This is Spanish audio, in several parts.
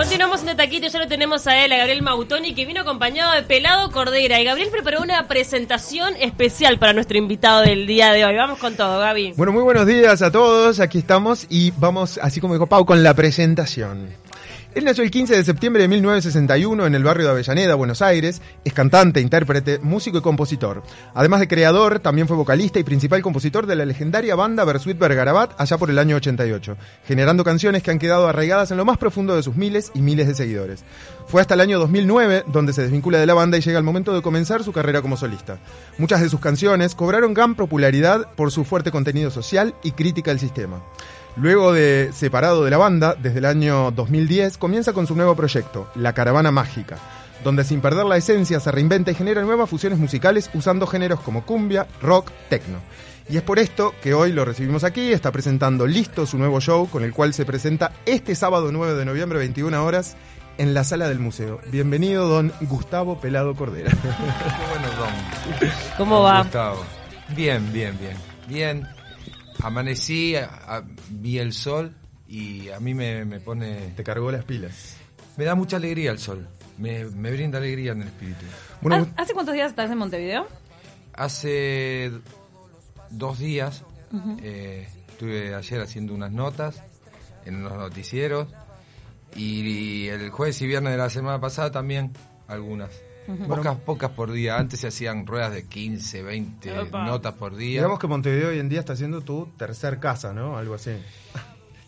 Continuamos en el taquito, ya lo tenemos a él, a Gabriel Mautoni, que vino acompañado de Pelado Cordera. Y Gabriel preparó una presentación especial para nuestro invitado del día de hoy. Vamos con todo, Gaby. Bueno, muy buenos días a todos. Aquí estamos y vamos, así como dijo Pau, con la presentación. Él nació el 15 de septiembre de 1961 en el barrio de Avellaneda, Buenos Aires. Es cantante, intérprete, músico y compositor. Además de creador, también fue vocalista y principal compositor de la legendaria banda Bersuit Bergarabat allá por el año 88, generando canciones que han quedado arraigadas en lo más profundo de sus miles y miles de seguidores. Fue hasta el año 2009 donde se desvincula de la banda y llega el momento de comenzar su carrera como solista. Muchas de sus canciones cobraron gran popularidad por su fuerte contenido social y crítica al sistema. Luego de separado de la banda, desde el año 2010, comienza con su nuevo proyecto, La Caravana Mágica, donde sin perder la esencia se reinventa y genera nuevas fusiones musicales usando géneros como cumbia, rock, techno. Y es por esto que hoy lo recibimos aquí, está presentando listo su nuevo show con el cual se presenta este sábado 9 de noviembre, 21 horas, en la sala del museo. Bienvenido, don Gustavo Pelado Cordera. Qué bueno, don. ¿Cómo Don va? Gustavo. Bien, bien, bien. Bien. Amanecí, a- a- vi el sol y a mí me, me pone... Te cargó las pilas. Me da mucha alegría el sol. Me, me brinda alegría en el espíritu. Bueno, ¿Ha- ¿Hace cuántos días estás en Montevideo? Hace dos días eh, estuve ayer haciendo unas notas en unos noticieros y el jueves y viernes de la semana pasada también algunas. Pocas, pocas por día. Antes se hacían ruedas de 15, 20 Opa. notas por día. digamos que Montevideo hoy en día está siendo tu tercer casa, ¿no? Algo así.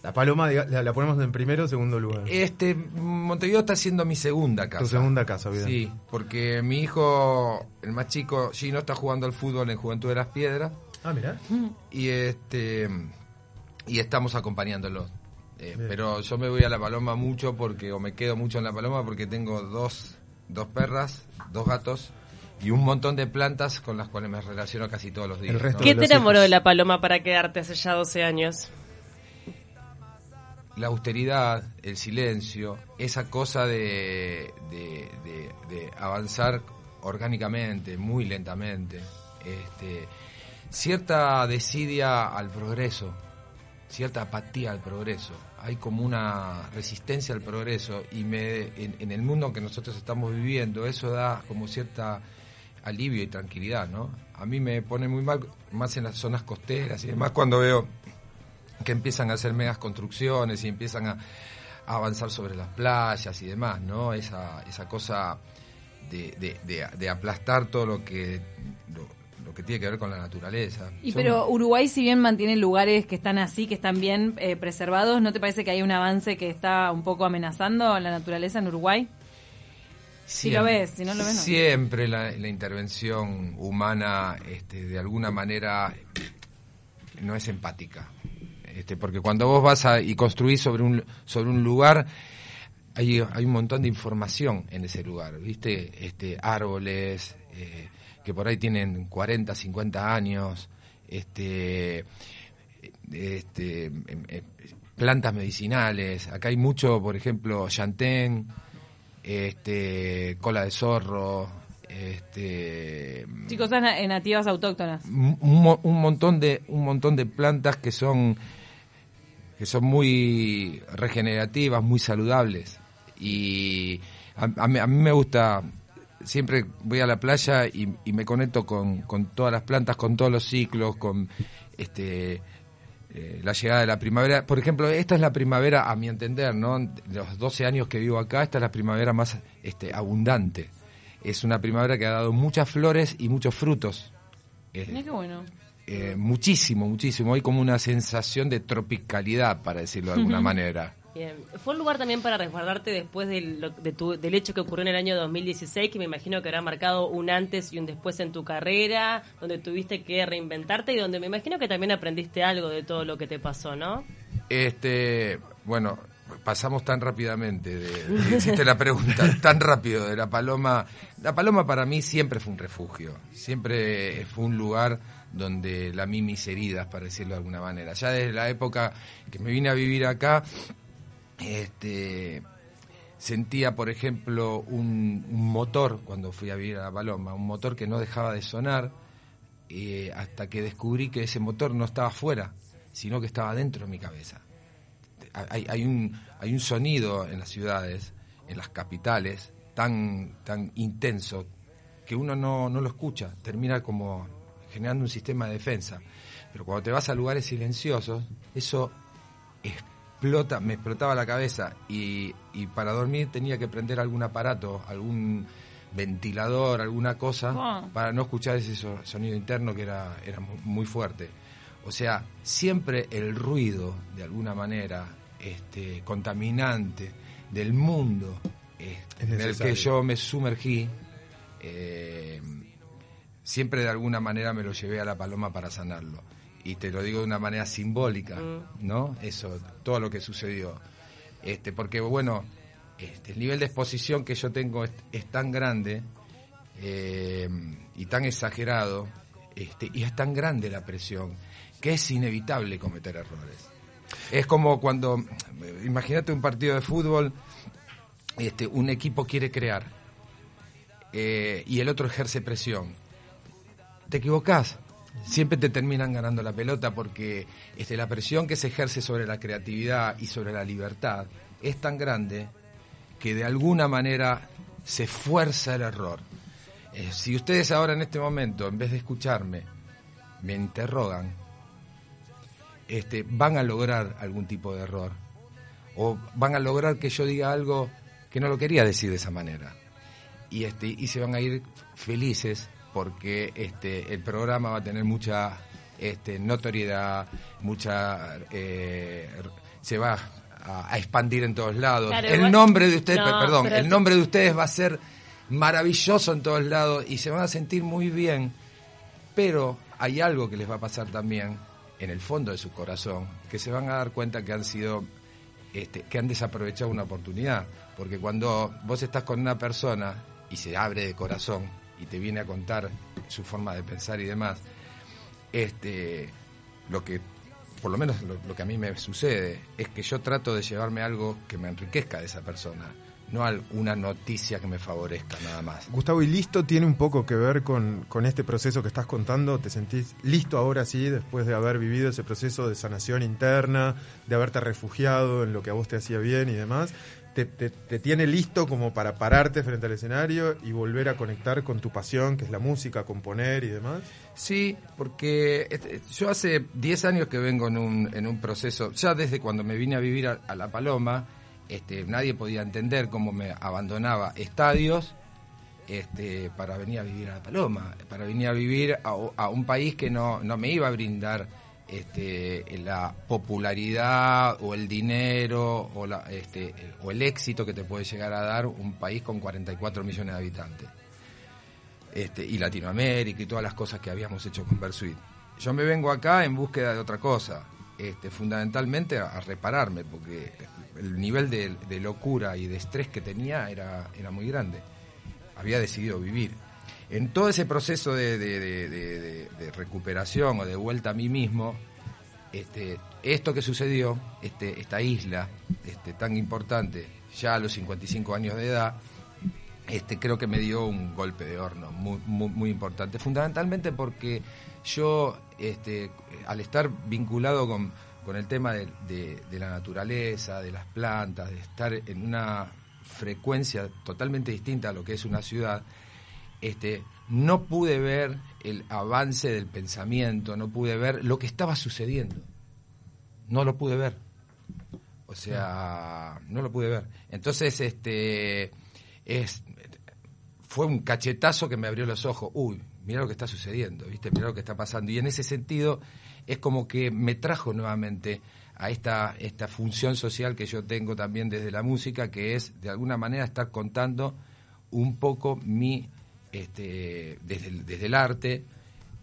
La paloma la, la ponemos en primero o segundo lugar. Este, Montevideo está siendo mi segunda casa. Tu segunda casa, bien. Sí, porque mi hijo, el más chico, Gino, está jugando al fútbol en Juventud de las Piedras Ah, mira. y este y estamos acompañándolo. Eh, pero yo me voy a la paloma mucho porque o me quedo mucho en la paloma porque tengo dos, dos perras, dos gatos y un montón de plantas con las cuales me relaciono casi todos los días. ¿Qué te enamoró hijos. de la paloma para quedarte hace ya 12 años? la austeridad, el silencio, esa cosa de, de, de- de avanzar orgánicamente, muy lentamente, este, cierta desidia al progreso, cierta apatía al progreso. Hay como una resistencia al progreso y me, en, en el mundo que nosotros estamos viviendo eso da como cierta alivio y tranquilidad, ¿no? A mí me pone muy mal, más en las zonas costeras y demás, cuando veo que empiezan a hacer megas construcciones y empiezan a, avanzar sobre las playas y demás, ¿no? Esa, esa cosa de, de- de- de aplastar todo lo que lo que tiene que ver con la naturaleza. Y pero Uruguay, si bien mantiene lugares que están así, que están bien eh, preservados, ¿no te parece que hay un avance que está un poco amenazando la naturaleza en Uruguay? Si lo ves, si no lo ves, no. Siempre la, la intervención humana, este, de alguna manera, no es empática. Este, porque cuando vos vas a, y construís sobre un, sobre un lugar, hay, hay un montón de información en ese lugar, ¿viste? Este, árboles eh, que por ahí tienen 40, 50 años, este, este, em, em, plantas medicinales. Acá hay mucho, por ejemplo, yantén, este, cola de zorro, este, Sí, cosas na- eh, nativas autóctonas. un, un mo- un montón de un montón de plantas que son que son muy regenerativas, muy saludables y a, a mí, a mí me gusta siempre voy a la playa y, y me conecto con, con todas las plantas, con todos los ciclos, con este eh, la llegada de la primavera. Por ejemplo, esta es la primavera, a mi entender, ¿no? De los 12 años que vivo acá, esta es la primavera más este, abundante. Es una primavera que ha dado muchas flores y muchos frutos. Eh, Mira qué bueno. eh, muchísimo, muchísimo. Hay como una sensación de tropicalidad, para decirlo de alguna manera. Bien. Fue un lugar también para resguardarte después del, de tu- del hecho que ocurrió en el año 2016, que me imagino que habrá marcado un antes y un después en tu carrera, donde tuviste que reinventarte y donde me imagino que también aprendiste algo de todo lo que te pasó, ¿no? Este, bueno, pasamos tan rápidamente, de, de- hiciste la pregunta, tan rápido de la paloma. La paloma para mí siempre fue un refugio, siempre fue un lugar donde la mis heridas, para decirlo de alguna manera. Ya desde la época que me vine a vivir acá, este, sentía, por ejemplo, un, motor cuando fui a vivir a paloma, un motor que no dejaba de sonar, eh, hasta que descubrí que ese motor no estaba afuera, sino que estaba dentro de mi cabeza. hay, un, hay un sonido en las ciudades, en las capitales, tan, tan intenso que uno no, no lo escucha, termina como generando un sistema de defensa. Pero cuando te vas a lugares silenciosos, eso explota, me explotaba la cabeza y, y para dormir tenía que prender algún aparato, algún ventilador, alguna cosa, para no escuchar ese so- sonido interno que era, era mu- muy fuerte. O sea, siempre el ruido, de alguna manera, este, contaminante del mundo este, Es en el que yo me sumergí, eh, siempre de alguna manera me lo llevé a la paloma para sanarlo. Y te lo digo de una manera simbólica, ¿no? Eso, todo lo que sucedió. Este, porque bueno, este, el nivel de exposición que yo tengo es, es tan grande eh, y tan exagerado, este, y es tan grande la presión, que es inevitable cometer errores. Es como cuando, imagínate un partido de fútbol, este, un equipo quiere crear eh, y el otro ejerce presión. Te equivocás. Siempre te terminan ganando la pelota porque este, la presión que se ejerce sobre la creatividad y sobre la libertad es tan grande que de alguna manera se fuerza el error. Eh, si ustedes ahora en este momento, en vez de escucharme, me interrogan, este, van a lograr algún tipo de error. O van a lograr que yo diga algo que no lo quería decir de esa manera. Y, este, y se van a ir felices porque este, el programa va a tener mucha este, notoriedad, mucha... eh, se va a, a expandir en todos lados. Claro, el igual- nombre de ustedes, No, perdón, el nombre de ustedes va a ser maravilloso en todos lados y se van a sentir muy bien, pero hay algo que les va a pasar también en el fondo de su corazón, que se van a dar cuenta que han sido, este, que han desaprovechado una oportunidad, porque cuando vos estás con una persona y se abre de corazón y te viene a contar su forma de pensar y demás, este, lo que, por lo menos lo, que a mí me sucede, es que yo trato de llevarme algo que me enriquezca de esa persona, no al- una noticia que me favorezca nada más. Gustavo, ¿y listo tiene un poco que ver con, con este proceso que estás contando? ¿Te sentís listo ahora sí, después de haber vivido ese proceso de sanación interna, de haberte refugiado en lo que a vos te hacía bien y demás? ¿Te, tiene listo como para pararte frente al escenario y volver a conectar con tu pasión, que es la música, componer y demás? Sí, porque este, yo hace 10 años que vengo en un, en un proceso, ya desde cuando me vine a vivir a, a La Paloma, este, nadie podía entender cómo me abandonaba estadios este, para venir a vivir a La Paloma, para venir a vivir a, a un país que no, no me iba a brindar este, la popularidad o el dinero o, la, este, o el éxito que te puede llegar a dar un país con 44 millones de habitantes este, y Latinoamérica y todas las cosas que habíamos hecho con Versuit. Yo me vengo acá en búsqueda de otra cosa, este, fundamentalmente a, repararme, porque el nivel de, de locura y de estrés que tenía era, era muy grande. Había decidido vivir. En todo ese proceso de, recuperación o de vuelta a mí mismo, este, esto que sucedió, este, esta isla este, tan importante, ya a los 55 años de edad, este, creo que me dio un golpe de horno muy, muy, importante, fundamentalmente porque yo, este, al estar vinculado con, el tema de la naturaleza, de las plantas, de estar en una frecuencia totalmente distinta a lo que es una ciudad, este, no pude ver el avance del pensamiento, no pude ver lo que estaba sucediendo. No lo pude ver. O sea, no lo pude ver. Entonces, este, es, fue un cachetazo que me abrió los ojos. Uy, mira lo que está sucediendo, ¿viste? Mira lo que está pasando. Y en ese sentido, es como que me trajo nuevamente a esta, esta función social que yo tengo también desde la música, que es, de alguna manera, estar contando un poco mi, este, desde, el, desde el arte,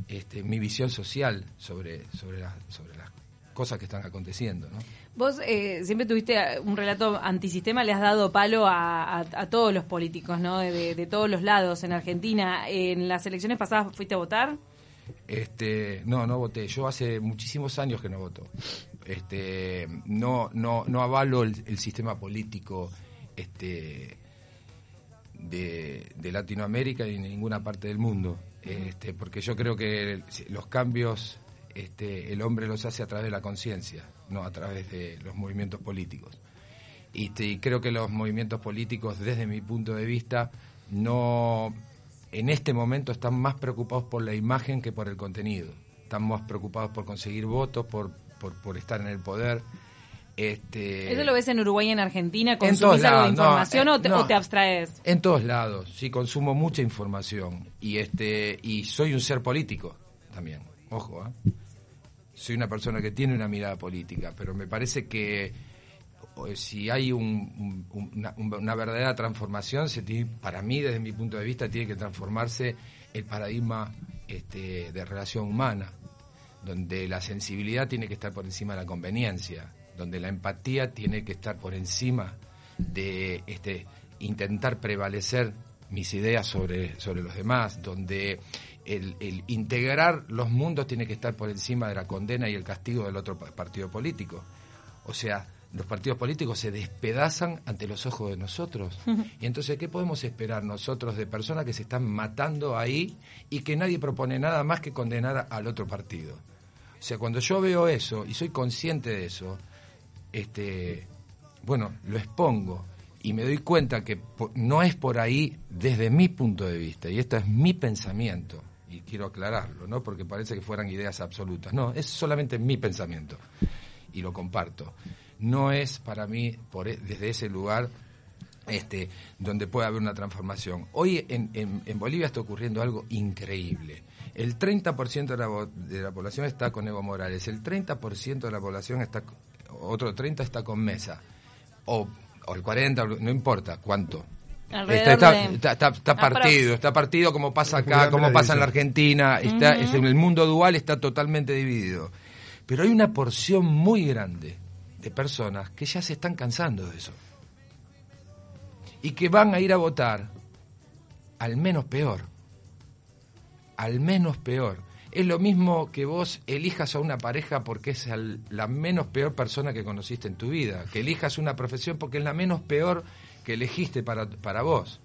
este, mi visión social sobre, sobre, la- sobre las cosas que están aconteciendo, ¿no? Vos eh, siempre tuviste un relato antisistema, le has dado palo a, a- a todos los políticos, ¿no? De, de- de todos los lados en Argentina. En las elecciones pasadas fuiste a votar. Este, no, no voté. Yo hace muchísimos años que no voto. Este, no, no, no avalo el, el sistema político, este, de, de Latinoamérica y de ninguna parte del mundo. Este, porque yo creo que los cambios, este, el hombre los hace a través de la conciencia, no a través de los movimientos políticos. Y, creo que los movimientos políticos, desde mi punto de vista, no en este momento están más preocupados por la imagen que por el contenido. Están más preocupados por conseguir votos, por, por, estar en el poder. Este, ¿Eso lo ves en Uruguay y en Argentina? ¿Consumís algo de información o, te, o, te, abstraes? En todos lados, sí, consumo mucha información. Y, este, y soy un ser político también, ojo, ¿eh? soy una persona que tiene una mirada política, pero me parece que si hay una, verdadera transformación, se para mí, desde mi punto de vista, tiene que transformarse el paradigma este, de relación humana, donde la sensibilidad tiene que estar por encima de la conveniencia, donde la empatía tiene que estar por encima de este, intentar prevalecer mis ideas sobre, sobre los demás, donde el, integrar los mundos tiene que estar por encima de la condena y el castigo del otro partido político. O sea, los partidos políticos se despedazan ante los ojos de nosotros. Y entonces, ¿qué podemos esperar nosotros de personas que se están matando ahí y que nadie propone nada más que condenar al otro partido? O sea, cuando yo veo eso y soy consciente de eso, este, bueno, lo expongo y me doy cuenta que no es por ahí desde mi punto de vista, y esto es mi pensamiento y quiero aclararlo, ¿no? Porque parece que fueran ideas absolutas. No, es solamente mi pensamiento y lo comparto. No es para mí por, e, desde ese lugar este, donde puede haber una transformación. Hoy en, Bolivia está ocurriendo algo increíble. El 30% de la, de la población está con Evo Morales, el 30% de la población está, otro 30% está con Mesa, o, o el 40%, no importa cuánto, Está, está, partido, está partido como pasa acá, como pasa en la Argentina, está, en el mundo dual está totalmente dividido. Pero hay una porción muy grande de personas que ya se están cansando de eso. Y que van a ir a votar al menos peor. Al menos peor. Es lo mismo que vos elijas a una pareja porque es la menos peor persona que conociste en tu vida. Que elijas una profesión porque es la menos peor que elegiste para, para vos.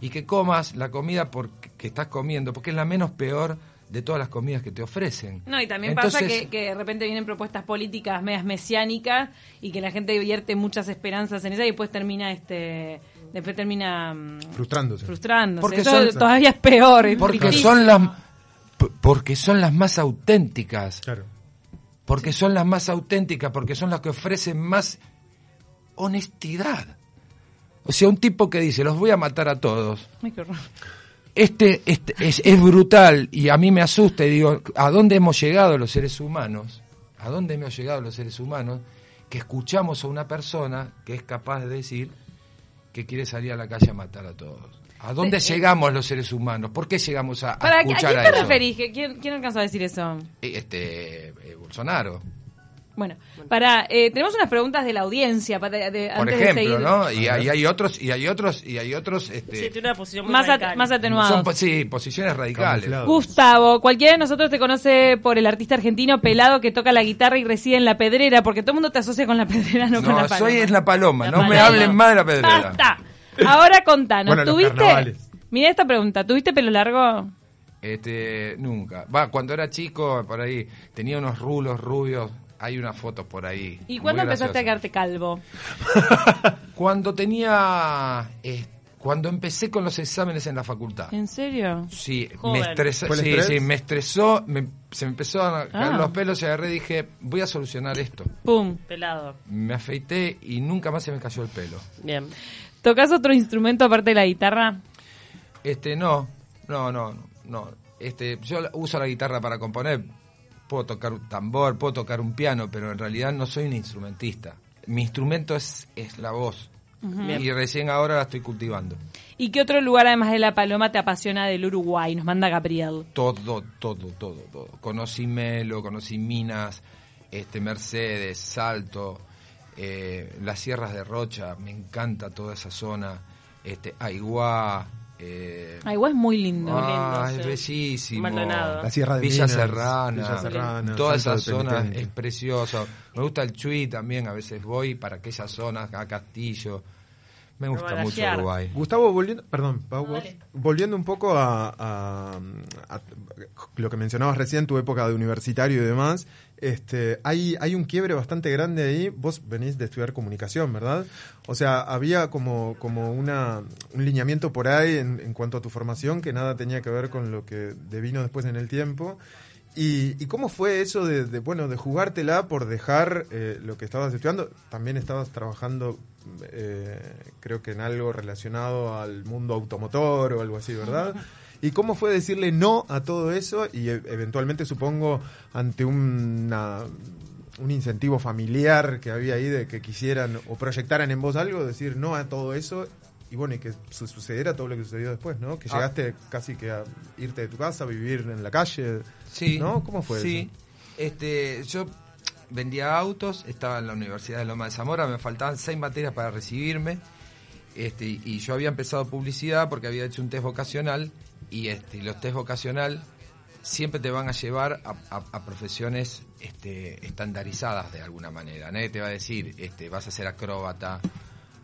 Y que comas la comida porque, que estás comiendo, porque es la menos peor de todas las comidas que te ofrecen. No, y también pasa que, de repente vienen propuestas políticas medias mesiánicas y que la gente vierte muchas esperanzas en esa y después termina este después termina mm, frustrándose. Frustrándose. Porque Eso todavía es peor. porque son las porque son las más auténticas. Claro. Porque son las más auténticas, porque son las que ofrecen más honestidad. O sea, un tipo que dice, los voy a matar a todos. Este, este es, es, brutal y a mí me asusta y digo, ¿a dónde hemos llegado los seres humanos? ¿A dónde hemos llegado los seres humanos? Que escuchamos a una persona que es capaz de decir que quiere salir a la calle a matar a todos. ¿A dónde eh, llegamos los seres humanos? ¿Por qué llegamos a, a escuchar ¿a, quién te referís? ¿Quién, ¿Quién alcanzó a decir eso? Este, eh, Bolsonaro. Bueno, para eh, tenemos unas preguntas de la audiencia para de, Por ejemplo, ¿no? Y hay, hay, otros y hay otros y hay otros este, sí, tiene una posición muy más, más atenuados. Son, sí, posiciones radicales. Gustavo, cualquiera de nosotros te conoce por el artista argentino pelado que toca la guitarra y reside en la pedrera, porque todo el mundo te asocia con la pedrera, no, con la paloma. soy en la paloma, no me hablen más de la pedrera. Basta. Ahora contanos, ¿tuviste? Mira esta pregunta, ¿tuviste pelo largo? Este, nunca. Va, cuando era chico, por ahí, tenía unos rulos rubios hay una foto por ahí. ¿Y cuándo empezaste a quedarte calvo? cuando tenía... Eh, cuando empecé con los exámenes en la facultad. ¿En serio? Sí, me estresó, sí, sí, me estresó, se me empezó a caer ah. los pelos y agarré y dije, voy a solucionar esto. ¡Pum! Pelado. Me afeité y nunca más se me cayó el pelo. Bien. ¿Tocas otro instrumento aparte de la guitarra? Este, no, no, no, no. Este, yo uso la guitarra para componer, puedo tocar un tambor, puedo tocar un piano, pero en realidad no soy un instrumentista. Mi instrumento es, es la voz. Y recién ahora la estoy cultivando. ¿Y qué otro lugar, además de La Paloma, te apasiona del Uruguay? Nos manda Gabriel. Todo, todo, todo, todo. Conocí Melo, conocí Minas, este Mercedes, Salto, eh, las Sierras de Rocha, me encanta toda esa zona. Este, Aiguá, eh, es muy lindo. Ah, es bellísimo. La Sierra de Villa, Serrana, Toda esa zona es preciosa. Me gusta el Chuy también, a veces voy para aquellas zonas, a Castillo. Me gusta mucho Uruguay. Gustavo, volviendo, perdón, volviendo un poco a, lo que mencionabas recién, tu época de universitario y demás, este, hay, hay un quiebre bastante grande ahí. Vos venís de estudiar comunicación, ¿verdad? O sea, había como, como una, un lineamiento por ahí en, en cuanto a tu formación que nada tenía que ver con lo que devino después en el tiempo. ¿Y, cómo fue eso de, bueno, de jugártela por dejar eh, lo que estabas estudiando? También estabas trabajando, eh, creo que en algo relacionado al mundo automotor o algo así, ¿verdad? ¿Y cómo fue decirle no a todo eso y e, eventualmente, supongo, ante una, un incentivo familiar que había ahí de que quisieran o proyectaran en vos algo, decir no a todo eso y bueno, y que sucediera todo lo que sucedió después, ¿no? Que ah. llegaste casi que a irte de tu casa, a vivir en la calle, sí, ¿no? ¿Cómo fue sí. Este, yo vendía autos, estaba en la Universidad de Loma de Zamora, me faltaban seis materias para recibirme, este, y yo había empezado publicidad porque había hecho un test vocacional, y este, los test vocacional siempre te van a llevar a, profesiones este, estandarizadas de alguna manera. Nadie te va a decir, este, vas a ser acróbata,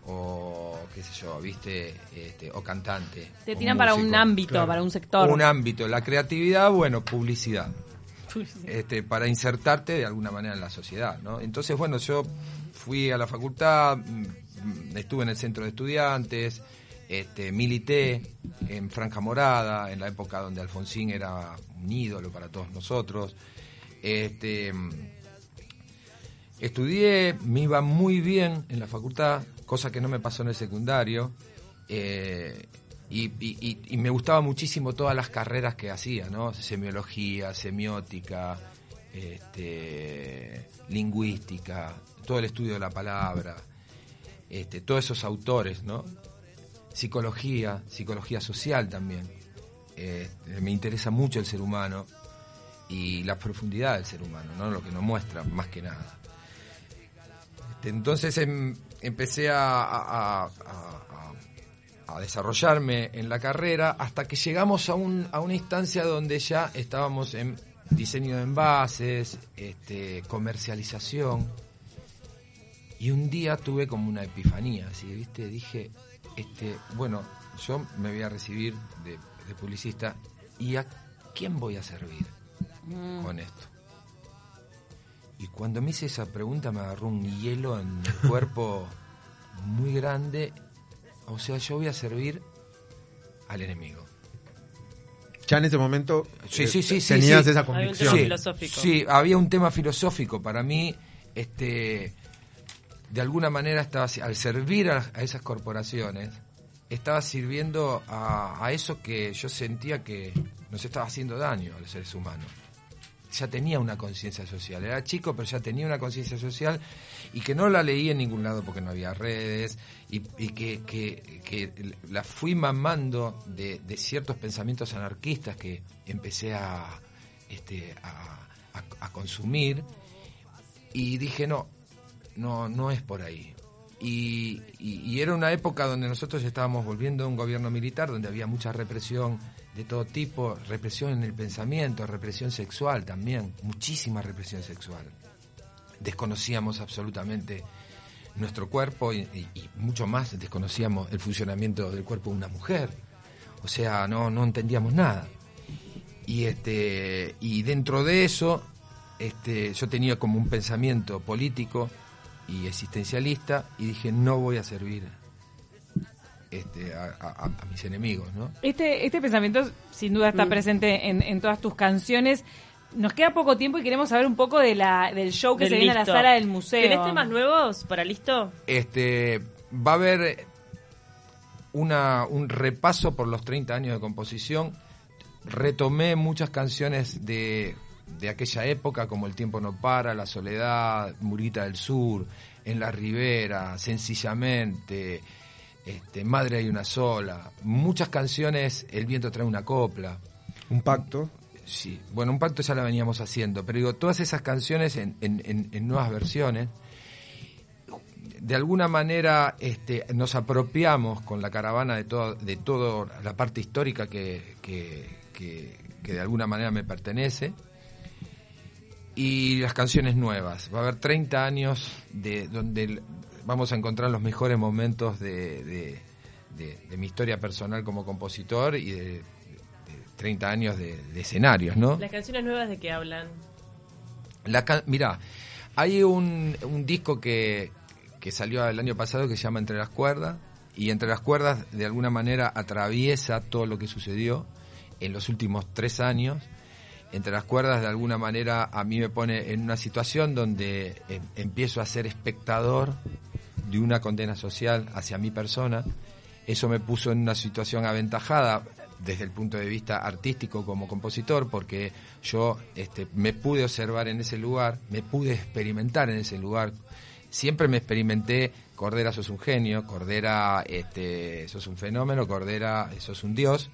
o qué sé yo, viste, este, o cantante. Te tiran para un ámbito, para un sector. Un ámbito, la creatividad, bueno, publicidad. Este, para insertarte de alguna manera en la sociedad, ¿no? Entonces, bueno, yo fui a la facultad, mm, estuve en el centro de estudiantes, este, milité en Franja Morada, en la época donde Alfonsín era un ídolo para todos nosotros. Este, estudié, me iba muy bien en la facultad, cosa que no me pasó en el secundario. Eh, y, me gustaba muchísimo todas las carreras que hacía, ¿no? Semiología, semiótica, este, lingüística, todo el estudio de la palabra, este, todos esos autores, ¿no? Psicología, psicología social también. Este, me interesa mucho el ser humano y la profundidad del ser humano, ¿no? Lo que nos muestra, más que nada. Este, entonces, en, empecé a, desarrollarme en la carrera hasta que llegamos a, un, a una instancia donde ya estábamos en diseño de envases, este, comercialización. Y un día tuve como una epifanía, así, ¿viste? Dije, este, bueno, yo me voy a recibir de, publicista y a quién voy a servir mm. con esto. Y cuando me hice esa pregunta me agarró un hielo en el cuerpo muy grande. O sea, yo voy a servir al enemigo. Ya en ese momento sí, eh, sí, sí, tenías esa convicción. Había un tema filosófico. Sí, había un tema filosófico. Para mí, este, de alguna manera, estaba al servir a, esas corporaciones, estaba sirviendo a, a eso que yo sentía que nos estaba haciendo daño a los seres humanos ya tenía una conciencia social. Era chico, pero ya tenía una conciencia social y que no la leí en ningún lado porque no había redes y, que, la fui mamando de, ciertos pensamientos anarquistas que empecé a, este, a, consumir y dije, no, no, no es por ahí. Y, y, era una época donde nosotros estábamos volviendo a un gobierno militar, donde había mucha represión de todo tipo, represión en el pensamiento, represión sexual también, muchísima represión sexual. Desconocíamos absolutamente nuestro cuerpo y, mucho más desconocíamos el funcionamiento del cuerpo de una mujer. O sea, no, no entendíamos nada. Y este, y dentro de eso, este, yo tenía como un pensamiento político y existencialista y dije no voy a servir este, a, mis enemigos. ¿no? Este, este pensamiento sin duda está mm. presente en, todas tus canciones. Nos queda poco tiempo y queremos saber un poco de la, del show que se viene a la sala del museo. ¿Tienes temas nuevos para listo? Este, va a haber una, un repaso por los 30 años de composición. Retomé muchas canciones de, de aquella época, como El tiempo no para, La soledad, Murita del Sur, En la Ribera, Sencillamente, este, Madre hay una sola, muchas canciones, El viento trae una copla. Un pacto. Sí, bueno, un pacto ya la veníamos haciendo, pero digo, todas esas canciones en, nuevas versiones, de alguna manera este, nos apropiamos con la caravana de, todo, de toda la parte histórica que, que, de alguna manera me pertenece, y las canciones nuevas. Va a haber 30 años de donde vamos a encontrar los mejores momentos de, mi historia personal como compositor y de, 30 años de, escenarios, ¿no? ¿Las canciones nuevas de qué hablan? La, mirá, hay un, disco que, que salió el año pasado que se llama Entre las Cuerdas, y Entre las Cuerdas de alguna manera atraviesa todo lo que sucedió en los últimos tres años entre las cuerdas de alguna manera a mí me pone en una situación donde em, empiezo a ser espectador de una condena social hacia mi persona. Eso me puso en una situación aventajada desde el punto de vista artístico como compositor, porque yo este, me pude observar en ese lugar, me pude experimentar en ese lugar. Siempre me experimenté, Cordera sos un genio, Cordera este, sos un fenómeno, Cordera sos un dios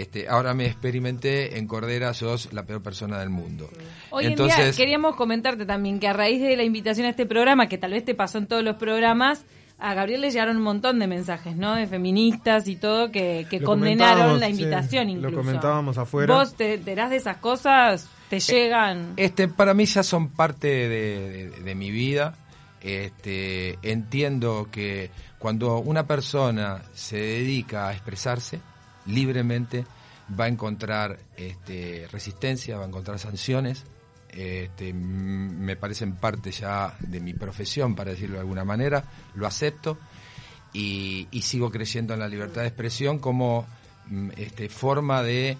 este, ahora me experimenté en Cordera, sos la peor persona del mundo. Hoy Entonces, en día queríamos comentarte también que a raíz de la invitación a este programa, que tal vez te pasó en todos los programas, a Gabriel le llegaron un montón de mensajes, ¿no? De feministas y todo que, condenaron la invitación incluso. Lo comentábamos afuera. ¿Vos te enterás de esas cosas? ¿Te eh, llegan? Este, para mí ya son parte de, mi vida. Este, entiendo que cuando una persona se dedica a expresarse, libremente, va a encontrar este, resistencia, va a encontrar sanciones. Este, me parecen parte ya de mi profesión, para decirlo de alguna manera, lo acepto y, sigo creyendo en la libertad de expresión como este, forma de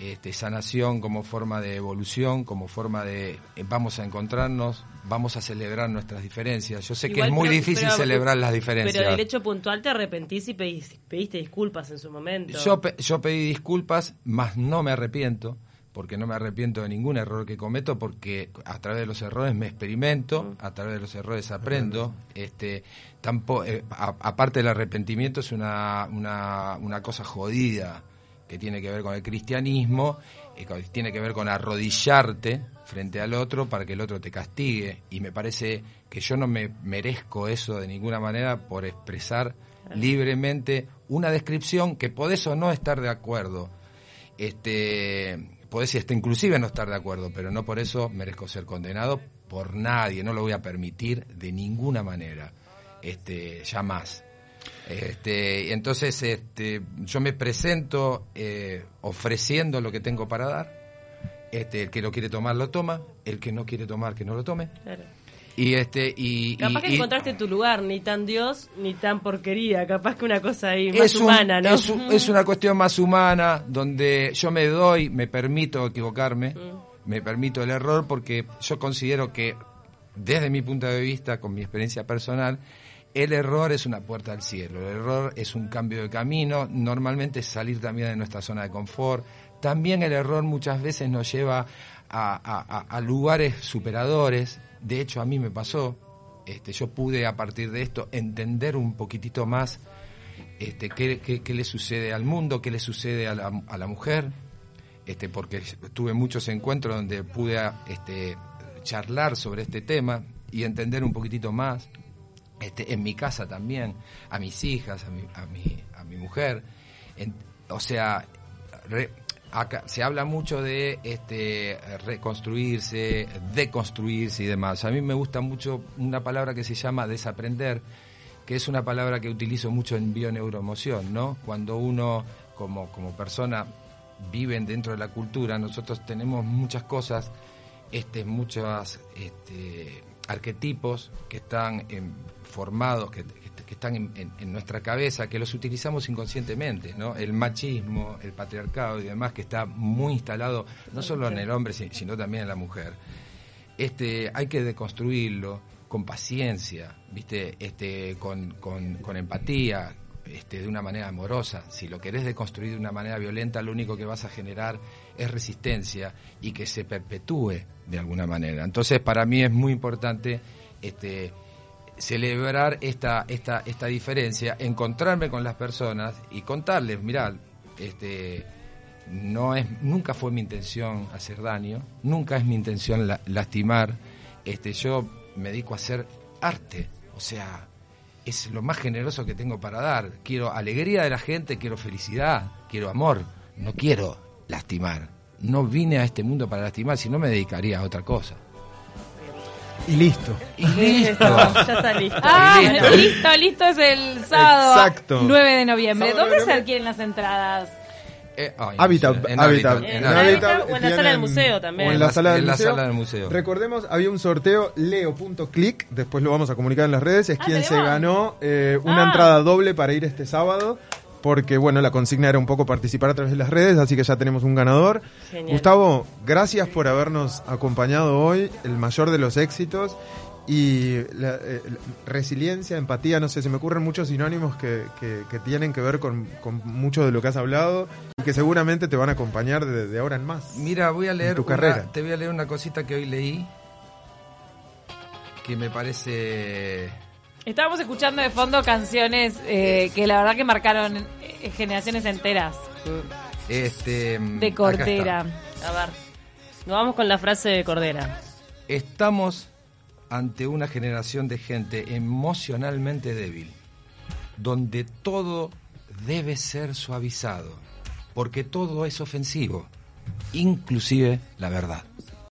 este, sanación, como forma de evolución, como forma de eh, vamos a encontrarnos, vamos a celebrar nuestras diferencias. Yo sé que es muy difícil celebrar las diferencias. Pero del hecho puntual te arrepentís y pediste, disculpas en su momento. Yo, yo pedí disculpas, mas no me arrepiento, porque no me arrepiento de ningún error que cometo, porque a través de los errores me experimento, a través de los errores aprendo. Este, tampoco, eh, aparte del arrepentimiento es una, una, una cosa jodida que tiene que ver con el cristianismo, eh, tiene que ver con arrodillarte frente al otro para que el otro te castigue. Y me parece que yo no me merezco eso de ninguna manera por expresar libremente una descripción que podés o no estar de acuerdo. Este, podés este, inclusive no estar de acuerdo, pero no por eso merezco ser condenado por nadie, no lo voy a permitir de ninguna manera, este, más. Este, entonces, este, yo me presento eh, ofreciendo lo que tengo para dar. Este, el que lo quiere tomar lo toma, el que no quiere tomar que no lo tome. Y este y capaz que encontraste tu lugar, ni tan Dios ni tan porquería, capaz que una cosa ahí más humana, ¿no? Es, una cuestión más humana donde yo me doy, me permito equivocarme, mm. me permito el error porque yo considero que desde mi punto de vista, con mi experiencia personal, el error es una puerta al cielo, el error es un cambio de camino, normalmente es salir también de nuestra zona de confort. También el error muchas veces nos lleva a, lugares superadores. De hecho, a mí me pasó, este, yo pude a partir de esto entender un poquitito más este, qué, le sucede al mundo, qué le sucede a la, mujer, este, porque tuve muchos encuentros donde pude este, charlar sobre este tema y entender un poquitito más. Este, en mi casa también, a mis hijas, a mi, a mi, a mi mujer. o sea, acá, se habla mucho de este, reconstruirse, deconstruirse y demás. A mí me gusta mucho una palabra que se llama desaprender, que es una palabra que utilizo mucho en bioneuroemoción, ¿no? Cuando uno, como, como persona, vive dentro de la cultura, nosotros tenemos muchas cosas, este, muchas este, arquetipos que están en formados, que, están en, nuestra cabeza, que los utilizamos inconscientemente, ¿no? El machismo, el patriarcado y demás, que está muy instalado no solo en el hombre, sino también en la mujer. Este, hay que deconstruirlo con paciencia, ¿viste? Este, con, con, empatía, este, de una manera amorosa. Si lo querés deconstruir de una manera violenta, lo único que vas a generar es resistencia y que se perpetúe de alguna manera. Entonces, para mí es muy importante este, celebrar esta, esta, esta diferencia, encontrarme con las personas y contarles, mirá, este, no es, nunca fue mi intención hacer daño, nunca es mi intención lastimar, este, yo me dedico a hacer arte, o sea, es lo más generoso que tengo para dar. Quiero alegría de la gente, quiero felicidad, quiero amor, no quiero lastimar. No vine a este mundo para lastimar, si no me dedicaría a otra cosa. Y listo. Y listo. ya está listo. Ah, Listo. listo. listo, es el sábado Exacto. 9 de noviembre. ¿Dónde 9 de se adquieren las entradas? Eh, Hábitat, sé, en o en la sala del museo también. O en la sala la- del en la museo. sala del museo. Recordemos, había un sorteo leo.click, después lo vamos a comunicar en las redes, es Ah, quien se ganó eh, una Ah. entrada doble para ir este sábado. Porque, bueno, la consigna era un poco participar a través de las redes, así que ya tenemos un ganador. Genial. Gustavo, gracias por habernos acompañado hoy, el mayor de los éxitos. Y la, eh, la resiliencia, empatía, no sé, se me ocurren muchos sinónimos que, que- que tienen que ver con, con mucho de lo que has hablado y que seguramente te van a acompañar de, de ahora en más. Mira, voy a leer tu una- carrera. te voy a leer una cosita que hoy leí que me parece Estábamos escuchando de fondo canciones eh, que la verdad que marcaron eh, generaciones enteras este de Cordera. A ver, nos vamos con la frase de Cordera. Estamos ante una generación de gente emocionalmente débil, donde todo debe ser suavizado, porque todo es ofensivo, inclusive la verdad.